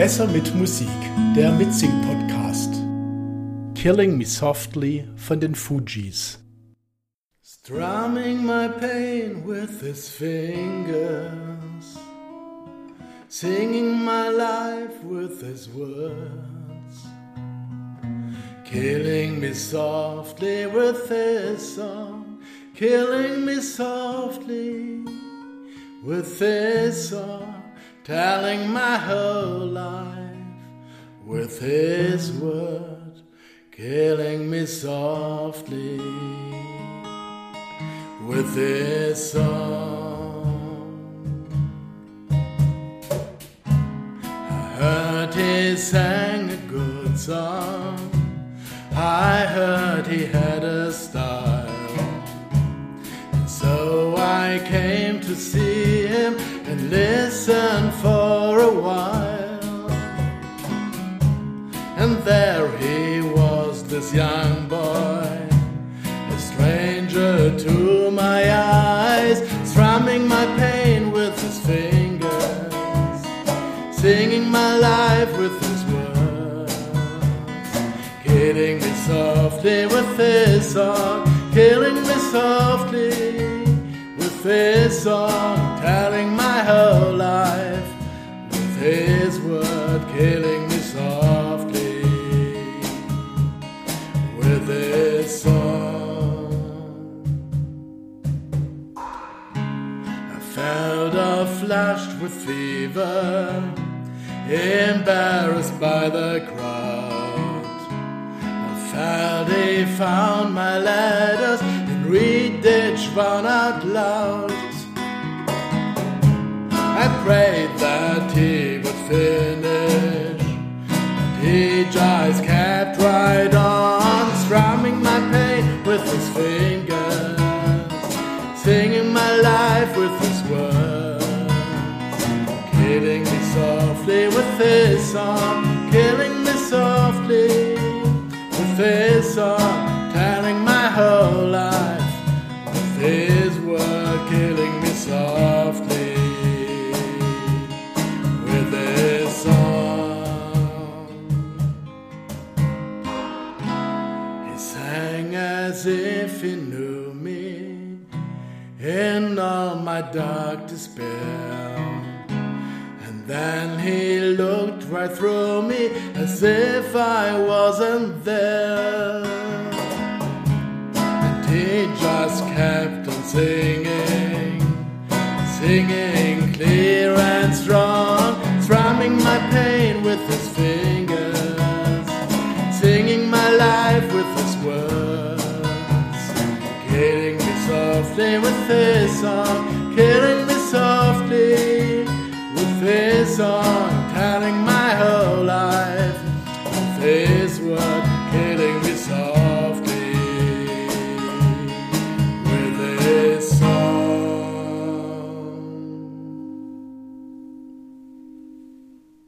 Besser mit Musik, der Mitsing-Podcast. Killing Me Softly von den Fugees. Strumming my pain with his fingers, singing my life with his words, killing me softly with his song, killing me softly with his song telling my whole life with his word, killing me softly with his song. I heard he sang a good song. I heard he had a style. And so I came to see him and listen for a while. And there he was, this young boy, a stranger to my eyes, strumming my pain with his fingers, singing my life with his words, killing me softly with his song, killing me softly with his song, telling life with his word, killing me softly with his song. I felt a flushed with fever, embarrassed by the crowd. I felt he found my letters and read each one out loud. Prayed that he would finish, And he just kept right on, strumming my pain with his fingers, singing my life with his words, killing me softly with his song, killing me softly with his song, telling my whole life with his word, killing me softly as if he knew me in all my dark despair. And then he looked right through me as if I wasn't there. And he just kept on singing, singing clear and strong, strumming my pain with his killing me softly. with his song, telling my whole life.